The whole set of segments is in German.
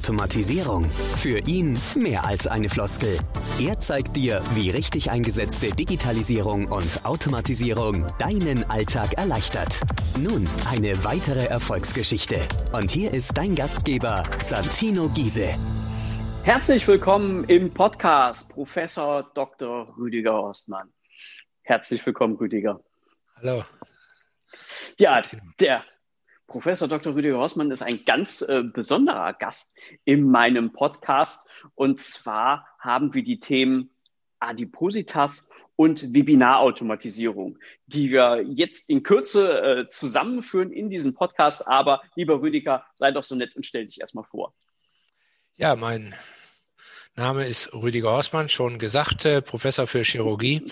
Automatisierung. Für ihn mehr als eine Floskel. Er zeigt dir, wie richtig eingesetzte Digitalisierung und Automatisierung deinen Alltag erleichtert. Nun eine weitere Erfolgsgeschichte. Und hier ist dein Gastgeber, Santino Giese. Herzlich willkommen im Podcast Professor Dr. Rüdiger Horstmann. Herzlich willkommen, Rüdiger. Hallo. Ja, der Professor Dr. Rüdiger Horstmann ist ein ganz äh, besonderer Gast in meinem Podcast. Und zwar haben wir die Themen Adipositas und Webinarautomatisierung, die wir jetzt in Kürze äh, zusammenführen in diesem Podcast. Aber lieber Rüdiger, sei doch so nett und stell dich erstmal vor. Ja, mein Name ist Rüdiger Horstmann, schon gesagt, äh, Professor für Chirurgie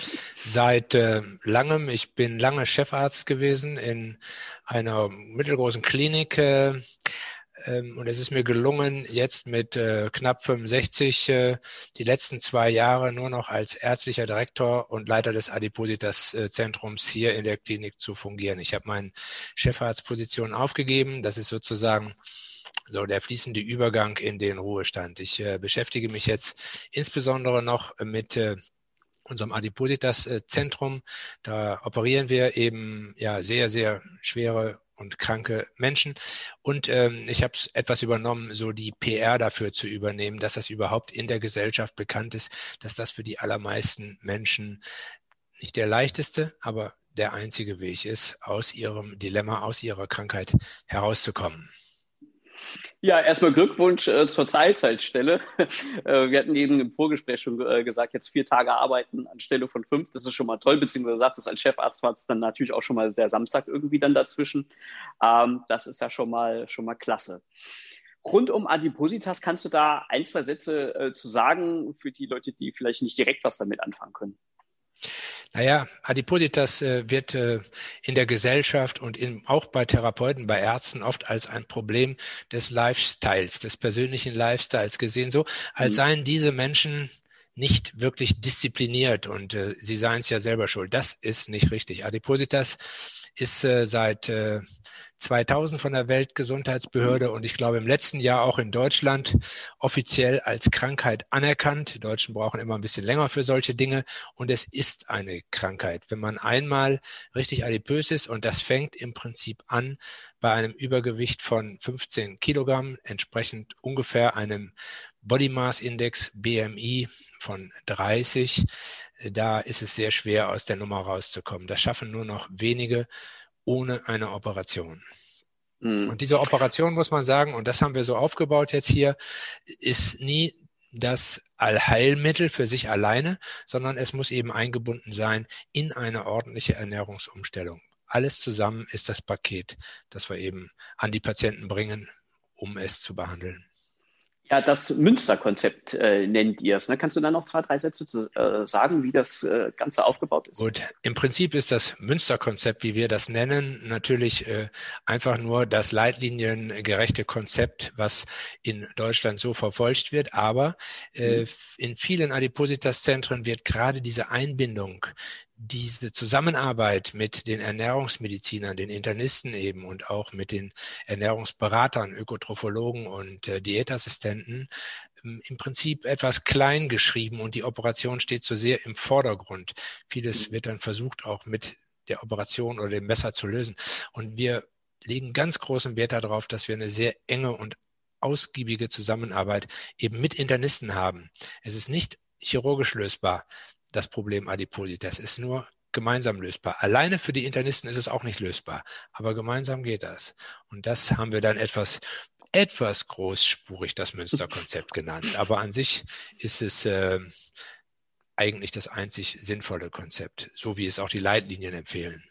seit äh, langem. Ich bin lange Chefarzt gewesen in einer mittelgroßen Klinik. Äh, ähm, und es ist mir gelungen, jetzt mit äh, knapp 65 äh, die letzten zwei Jahre nur noch als ärztlicher Direktor und Leiter des Adipositas-Zentrums hier in der Klinik zu fungieren. Ich habe meine Chefarztposition aufgegeben. Das ist sozusagen so der fließende Übergang in den Ruhestand. Ich äh, beschäftige mich jetzt insbesondere noch mit äh, unserem Adipositas-Zentrum. Da operieren wir eben ja sehr, sehr schwere und kranke Menschen. Und ähm, ich habe etwas übernommen, so die PR dafür zu übernehmen, dass das überhaupt in der Gesellschaft bekannt ist, dass das für die allermeisten Menschen nicht der leichteste, aber der einzige Weg ist, aus ihrem Dilemma, aus ihrer Krankheit herauszukommen. Ja, erstmal Glückwunsch äh, zur Teilzeitstelle. äh, wir hatten eben im Vorgespräch schon äh, gesagt, jetzt vier Tage arbeiten anstelle von fünf. Das ist schon mal toll, beziehungsweise sagt es als Chefarzt war es dann natürlich auch schon mal der Samstag irgendwie dann dazwischen. Ähm, das ist ja schon mal, schon mal klasse. Rund um Adipositas kannst du da ein, zwei Sätze äh, zu sagen für die Leute, die vielleicht nicht direkt was damit anfangen können? Naja, Adipositas äh, wird äh, in der Gesellschaft und in, auch bei Therapeuten, bei Ärzten oft als ein Problem des Lifestyles, des persönlichen Lifestyles gesehen, so als mhm. seien diese Menschen nicht wirklich diszipliniert und äh, sie seien es ja selber schuld. Das ist nicht richtig. Adipositas ist äh, seit äh, 2000 von der Weltgesundheitsbehörde und ich glaube im letzten Jahr auch in Deutschland offiziell als Krankheit anerkannt. Die Deutschen brauchen immer ein bisschen länger für solche Dinge und es ist eine Krankheit. Wenn man einmal richtig adipös ist und das fängt im Prinzip an bei einem Übergewicht von 15 Kilogramm, entsprechend ungefähr einem Body Mass Index BMI von 30, da ist es sehr schwer aus der Nummer rauszukommen. Das schaffen nur noch wenige ohne eine Operation. Mhm. Und diese Operation muss man sagen, und das haben wir so aufgebaut jetzt hier, ist nie das Allheilmittel für sich alleine, sondern es muss eben eingebunden sein in eine ordentliche Ernährungsumstellung. Alles zusammen ist das Paket, das wir eben an die Patienten bringen, um es zu behandeln. Ja, das Münsterkonzept äh, nennt ihr es. Ne? Kannst du da noch zwei, drei Sätze zu äh, sagen, wie das äh, Ganze aufgebaut ist? Gut, im Prinzip ist das Münsterkonzept, wie wir das nennen, natürlich äh, einfach nur das leitliniengerechte Konzept, was in Deutschland so verfolgt wird. Aber äh, mhm. in vielen Adipositas-Zentren wird gerade diese Einbindung diese Zusammenarbeit mit den Ernährungsmedizinern, den Internisten eben und auch mit den Ernährungsberatern, Ökotrophologen und äh, Diätassistenten ähm, im Prinzip etwas klein geschrieben und die Operation steht so sehr im Vordergrund. Vieles wird dann versucht auch mit der Operation oder dem Messer zu lösen. Und wir legen ganz großen Wert darauf, dass wir eine sehr enge und ausgiebige Zusammenarbeit eben mit Internisten haben. Es ist nicht chirurgisch lösbar das Problem Adipositas ist nur gemeinsam lösbar. Alleine für die Internisten ist es auch nicht lösbar, aber gemeinsam geht das. Und das haben wir dann etwas etwas großspurig das Münsterkonzept genannt. Aber an sich ist es äh, eigentlich das einzig sinnvolle Konzept, so wie es auch die Leitlinien empfehlen.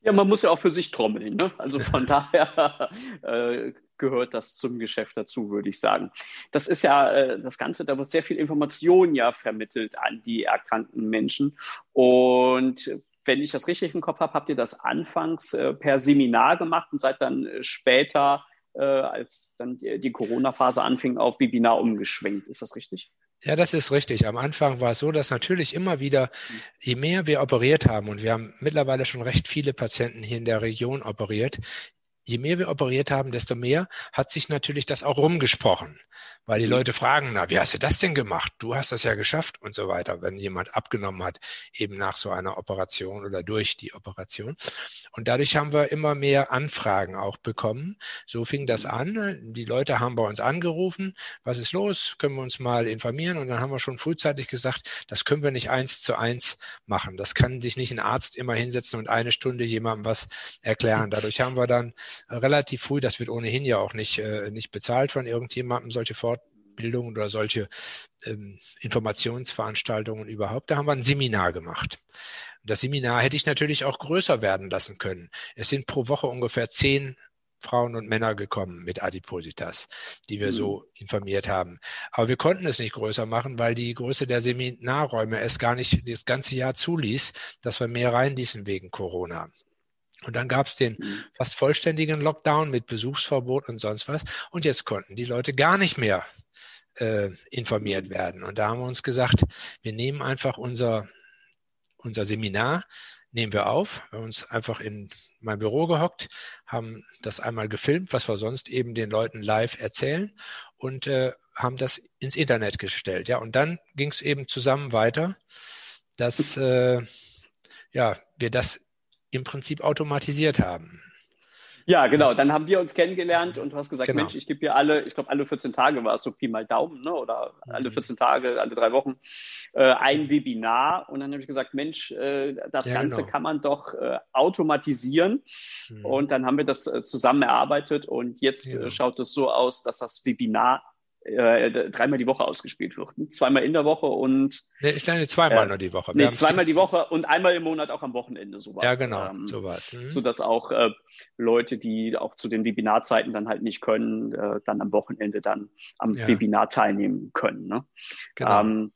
Ja, man muss ja auch für sich trommeln. Ne? Also von daher äh, gehört das zum Geschäft dazu, würde ich sagen. Das ist ja äh, das Ganze, da wird sehr viel Information ja vermittelt an die erkrankten Menschen. Und wenn ich das richtig im Kopf habe, habt ihr das anfangs äh, per Seminar gemacht und seid dann äh, später, äh, als dann die, die Corona-Phase anfing, auf Webinar umgeschwenkt. Ist das richtig? Ja, das ist richtig. Am Anfang war es so, dass natürlich immer wieder, je mehr wir operiert haben, und wir haben mittlerweile schon recht viele Patienten hier in der Region operiert, je mehr wir operiert haben, desto mehr hat sich natürlich das auch rumgesprochen, weil die mhm. Leute fragen, na, wie hast du das denn gemacht? Du hast das ja geschafft und so weiter, wenn jemand abgenommen hat, eben nach so einer Operation oder durch die Operation. Und dadurch haben wir immer mehr Anfragen auch bekommen. So fing das mhm. an. Die Leute haben bei uns angerufen, was ist los? Können wir uns mal informieren? Und dann haben wir schon frühzeitig gesagt, das können wir nicht eins zu eins machen. Das kann sich nicht ein Arzt immer hinsetzen und eine Stunde jemandem was erklären. Dadurch haben wir dann relativ früh, das wird ohnehin ja auch nicht, äh, nicht bezahlt von irgendjemandem, solche Fortbildungen oder solche ähm, Informationsveranstaltungen überhaupt. Da haben wir ein Seminar gemacht. Das Seminar hätte ich natürlich auch größer werden lassen können. Es sind pro Woche ungefähr zehn Frauen und Männer gekommen mit Adipositas, die wir mhm. so informiert haben. Aber wir konnten es nicht größer machen, weil die Größe der Seminarräume es gar nicht das ganze Jahr zuließ, dass wir mehr reinließen wegen Corona. Und dann gab es den mhm. fast vollständigen Lockdown mit Besuchsverbot und sonst was. Und jetzt konnten die Leute gar nicht mehr äh, informiert werden. Und da haben wir uns gesagt, wir nehmen einfach unser, unser Seminar, nehmen wir auf. Wir haben uns einfach in mein Büro gehockt, haben das einmal gefilmt, was wir sonst eben den Leuten live erzählen und äh, haben das ins Internet gestellt. Ja, und dann ging es eben zusammen weiter, dass äh, ja, wir das im Prinzip automatisiert haben. Ja, genau. Dann haben wir uns kennengelernt und du hast gesagt, genau. Mensch, ich gebe dir alle, ich glaube, alle 14 Tage war es so Pi mal Daumen, ne? oder alle 14 mhm. Tage, alle drei Wochen äh, ein Webinar. Und dann habe ich gesagt, Mensch, äh, das ja, Ganze genau. kann man doch äh, automatisieren. Mhm. Und dann haben wir das äh, zusammen erarbeitet und jetzt äh, genau. schaut es so aus, dass das Webinar äh, dreimal die Woche ausgespielt wird. Zweimal in der Woche und. Nee, ich meine zweimal äh, nur die Woche. Wir nee, zweimal die Woche und einmal im Monat auch am Wochenende sowas. Ja, genau, ähm, sowas. Mhm. Sodass auch äh, Leute, die auch zu den Webinarzeiten dann halt nicht können, äh, dann am Wochenende dann am ja. Webinar teilnehmen können. Ne? Genau. Ähm,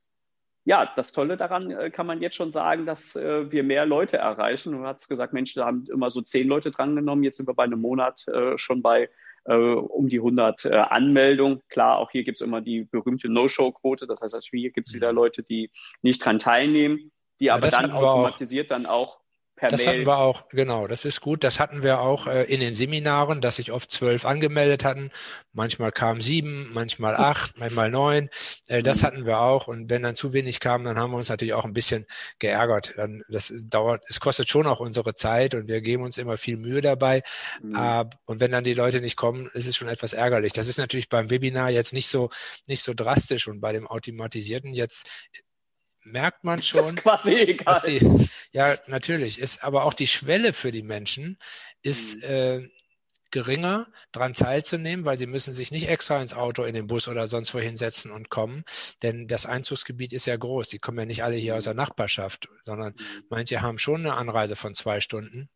ja, das Tolle daran äh, kann man jetzt schon sagen, dass äh, wir mehr Leute erreichen. Du hast gesagt, Mensch, da haben immer so zehn Leute drangenommen. Jetzt sind wir bei einem Monat äh, schon bei äh, um die 100 äh, Anmeldungen. Klar, auch hier gibt es immer die berühmte No-Show-Quote. Das heißt, also hier gibt es wieder mhm. Leute, die nicht dran teilnehmen, die ja, aber dann automatisiert dann auch per das Mail. hatten wir auch, genau, das ist gut. Das hatten wir auch äh, in den Seminaren, dass sich oft zwölf angemeldet hatten. Manchmal kamen sieben, manchmal acht, manchmal neun. Äh, das mhm. hatten wir auch. Und wenn dann zu wenig kamen, dann haben wir uns natürlich auch ein bisschen geärgert. Dann, das dauert, es kostet schon auch unsere Zeit und wir geben uns immer viel Mühe dabei. Mhm. Äh, und wenn dann die Leute nicht kommen, ist es schon etwas ärgerlich. Das ist natürlich beim Webinar jetzt nicht so, nicht so drastisch und bei dem automatisierten jetzt merkt man schon. Ist quasi egal. Die, ja, natürlich. Ist aber auch die Schwelle für die Menschen ist mhm. äh, geringer, daran teilzunehmen, weil sie müssen sich nicht extra ins Auto, in den Bus oder sonst wohin setzen und kommen. Denn das Einzugsgebiet ist ja groß. Die kommen ja nicht alle hier aus der Nachbarschaft, sondern mhm. manche haben schon eine Anreise von zwei Stunden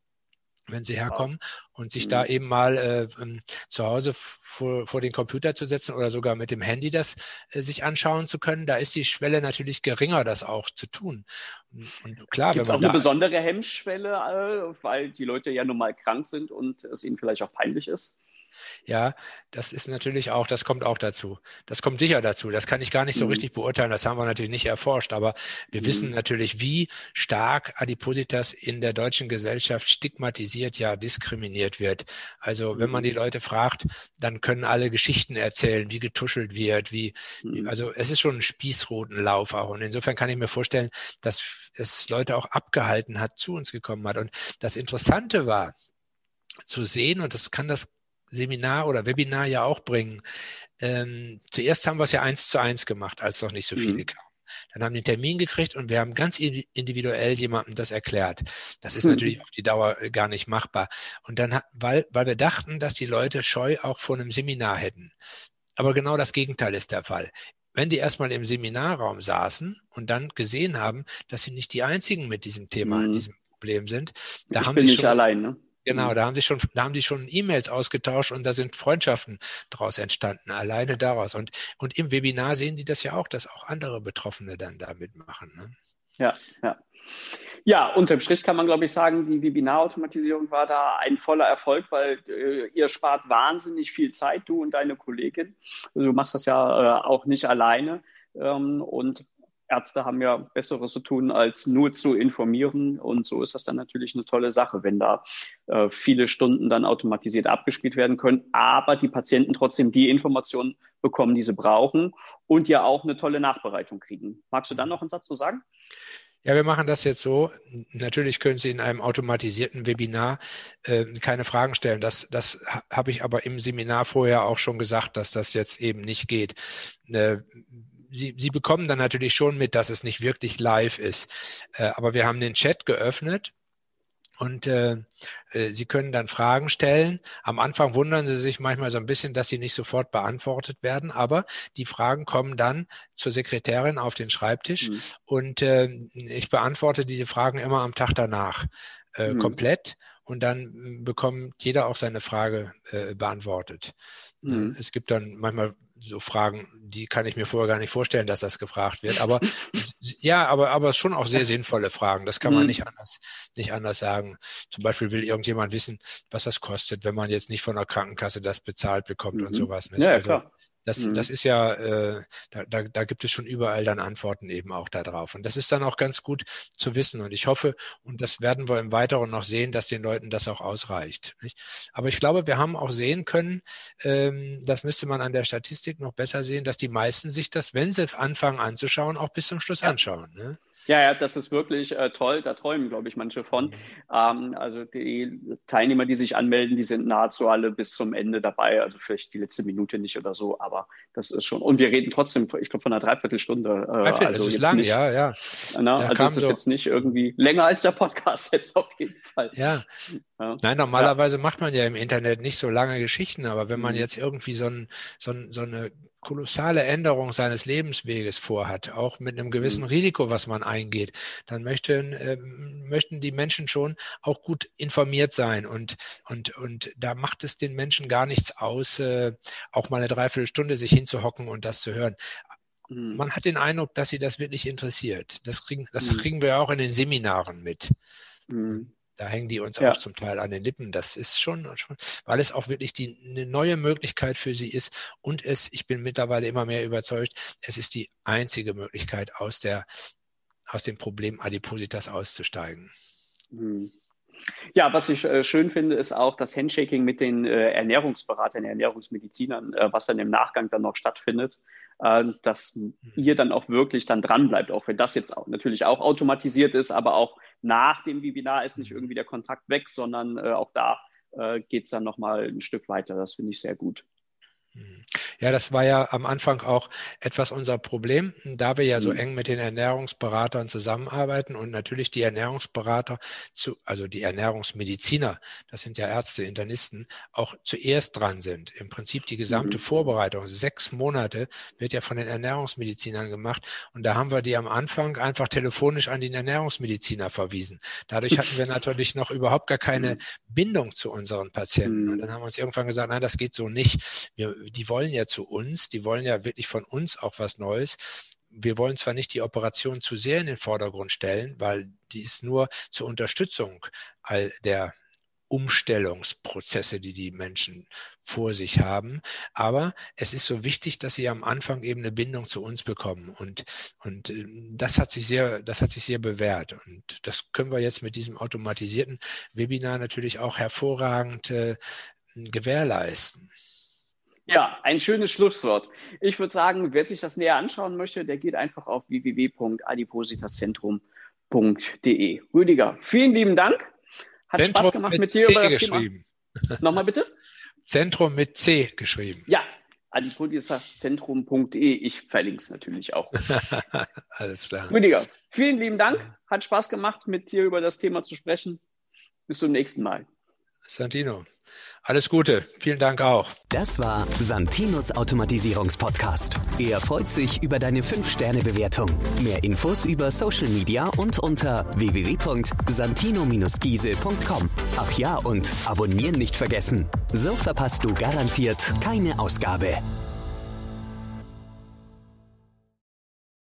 wenn sie herkommen und sich mhm. da eben mal äh, ähm, zu Hause vor, vor den Computer zu setzen oder sogar mit dem Handy das äh, sich anschauen zu können, da ist die Schwelle natürlich geringer, das auch zu tun. Und, und klar, Gibt es auch eine besondere Hemmschwelle, äh, weil die Leute ja nun mal krank sind und es ihnen vielleicht auch peinlich ist? Ja, das ist natürlich auch, das kommt auch dazu. Das kommt sicher dazu. Das kann ich gar nicht so mhm. richtig beurteilen. Das haben wir natürlich nicht erforscht. Aber wir mhm. wissen natürlich, wie stark Adipositas in der deutschen Gesellschaft stigmatisiert, ja diskriminiert wird. Also wenn man die mhm. Leute fragt, dann können alle Geschichten erzählen, wie getuschelt wird, wie, mhm. also es ist schon ein Spießrutenlauf auch. Und insofern kann ich mir vorstellen, dass es Leute auch abgehalten hat, zu uns gekommen hat. Und das Interessante war, zu sehen, und das kann das Seminar oder Webinar ja auch bringen. Ähm, zuerst haben wir es ja eins zu eins gemacht, als noch nicht so viele mhm. kamen. Dann haben wir einen Termin gekriegt und wir haben ganz individuell jemandem das erklärt. Das ist mhm. natürlich auf die Dauer äh, gar nicht machbar. Und dann, weil, weil wir dachten, dass die Leute Scheu auch vor einem Seminar hätten. Aber genau das Gegenteil ist der Fall. Wenn die erstmal im Seminarraum saßen und dann gesehen haben, dass sie nicht die einzigen mit diesem Thema, mhm. diesem Problem sind, da ich haben sie schon, allein, ne? Genau, mhm. da haben sie schon, da haben die schon E-Mails ausgetauscht und da sind Freundschaften daraus entstanden, alleine daraus. Und, und im Webinar sehen die das ja auch, dass auch andere Betroffene dann da mitmachen. Ne? Ja, ja. Ja, unterm Strich kann man, glaube ich, sagen, die Webinarautomatisierung war da ein voller Erfolg, weil äh, ihr spart wahnsinnig viel Zeit, du und deine Kollegin. Also du machst das ja äh, auch nicht alleine. Ähm, und Ärzte haben ja Besseres zu tun, als nur zu informieren. Und so ist das dann natürlich eine tolle Sache, wenn da äh, viele Stunden dann automatisiert abgespielt werden können, aber die Patienten trotzdem die Informationen bekommen, die sie brauchen und ja auch eine tolle Nachbereitung kriegen. Magst du dann noch einen Satz zu sagen? Ja, wir machen das jetzt so. Natürlich können Sie in einem automatisierten Webinar äh, keine Fragen stellen. Das, das habe ich aber im Seminar vorher auch schon gesagt, dass das jetzt eben nicht geht. Äh, Sie, Sie bekommen dann natürlich schon mit, dass es nicht wirklich live ist. Äh, aber wir haben den Chat geöffnet und äh, äh, Sie können dann Fragen stellen. Am Anfang wundern Sie sich manchmal so ein bisschen, dass sie nicht sofort beantwortet werden, aber die Fragen kommen dann zur Sekretärin auf den Schreibtisch mhm. und äh, ich beantworte diese Fragen immer am Tag danach äh, mhm. komplett und dann bekommt jeder auch seine Frage äh, beantwortet. Mhm. Es gibt dann manchmal so Fragen, die kann ich mir vorher gar nicht vorstellen, dass das gefragt wird. Aber ja, aber aber schon auch sehr sinnvolle Fragen. Das kann man mhm. nicht anders nicht anders sagen. Zum Beispiel will irgendjemand wissen, was das kostet, wenn man jetzt nicht von der Krankenkasse das bezahlt bekommt mhm. und sowas. Nicht? Ja, also, klar. Das, mhm. das ist ja, äh, da, da, da gibt es schon überall dann Antworten eben auch darauf. Und das ist dann auch ganz gut zu wissen. Und ich hoffe, und das werden wir im Weiteren noch sehen, dass den Leuten das auch ausreicht. Nicht? Aber ich glaube, wir haben auch sehen können, ähm, das müsste man an der Statistik noch besser sehen, dass die meisten sich das, wenn sie anfangen anzuschauen, auch bis zum Schluss anschauen. Ne? Ja, ja, das ist wirklich äh, toll. Da träumen, glaube ich, manche von. Ähm, also die Teilnehmer, die sich anmelden, die sind nahezu alle bis zum Ende dabei. Also vielleicht die letzte Minute nicht oder so, aber das ist schon. Und wir reden trotzdem, ich glaube, von einer Dreiviertelstunde. Äh, Dreiviertel, also das ist lang, nicht, ja, ja. Na, also es ist so jetzt nicht irgendwie länger als der Podcast jetzt auf jeden Fall. Ja. ja. Nein, normalerweise ja. macht man ja im Internet nicht so lange Geschichten, aber wenn man mhm. jetzt irgendwie so, ein, so, ein, so eine kolossale Änderung seines Lebensweges vorhat, auch mit einem gewissen mhm. Risiko, was man eingeht, dann möchten, äh, möchten die Menschen schon auch gut informiert sein. Und, und, und da macht es den Menschen gar nichts aus, äh, auch mal eine Dreiviertelstunde sich hinzuhocken und das zu hören. Mhm. Man hat den Eindruck, dass sie das wirklich interessiert. Das kriegen, das mhm. kriegen wir auch in den Seminaren mit. Mhm. Da hängen die uns ja. auch zum Teil an den Lippen. Das ist schon, schon, weil es auch wirklich die, eine neue Möglichkeit für sie ist. Und es, ich bin mittlerweile immer mehr überzeugt, es ist die einzige Möglichkeit, aus der, aus dem Problem Adipositas auszusteigen. Hm. Ja, was ich äh, schön finde, ist auch das Handshaking mit den äh, Ernährungsberatern, Ernährungsmedizinern, äh, was dann im Nachgang dann noch stattfindet, äh, dass mhm. ihr dann auch wirklich dann dran bleibt, auch wenn das jetzt auch, natürlich auch automatisiert ist, aber auch nach dem Webinar ist nicht irgendwie der Kontakt weg, sondern äh, auch da äh, geht es dann nochmal ein Stück weiter. Das finde ich sehr gut. Ja, das war ja am Anfang auch etwas unser Problem, da wir ja so mhm. eng mit den Ernährungsberatern zusammenarbeiten und natürlich die Ernährungsberater zu, also die Ernährungsmediziner, das sind ja Ärzte, Internisten, auch zuerst dran sind. Im Prinzip die gesamte mhm. Vorbereitung, sechs Monate, wird ja von den Ernährungsmedizinern gemacht und da haben wir die am Anfang einfach telefonisch an den Ernährungsmediziner verwiesen. Dadurch hatten wir natürlich noch überhaupt gar keine mhm. Bindung zu unseren Patienten und dann haben wir uns irgendwann gesagt, nein, das geht so nicht. Wir, die wollen ja zu uns, die wollen ja wirklich von uns auch was Neues. Wir wollen zwar nicht die Operation zu sehr in den Vordergrund stellen, weil die ist nur zur Unterstützung all der Umstellungsprozesse, die die Menschen vor sich haben. Aber es ist so wichtig, dass sie am Anfang eben eine Bindung zu uns bekommen. Und, und äh, das hat sich sehr, das hat sich sehr bewährt. Und das können wir jetzt mit diesem automatisierten Webinar natürlich auch hervorragend äh, gewährleisten. Ja, ein schönes Schlusswort. Ich würde sagen, wer sich das näher anschauen möchte, der geht einfach auf www.adipositaszentrum.de. Rüdiger, vielen lieben Dank. Hat Zentrum Spaß gemacht mit, mit dir C über das geschrieben. Thema. Nochmal bitte? Zentrum mit C geschrieben. Ja, adipositaszentrum.de. Ich verlinke es natürlich auch. Alles klar. Rüdiger, vielen lieben Dank. Hat Spaß gemacht, mit dir über das Thema zu sprechen. Bis zum nächsten Mal. Santino. Alles Gute. Vielen Dank auch. Das war Santinos Automatisierungspodcast. Er freut sich über deine 5-Sterne-Bewertung. Mehr Infos über Social Media und unter www.santino-giese.com. Ach ja, und abonnieren nicht vergessen. So verpasst du garantiert keine Ausgabe.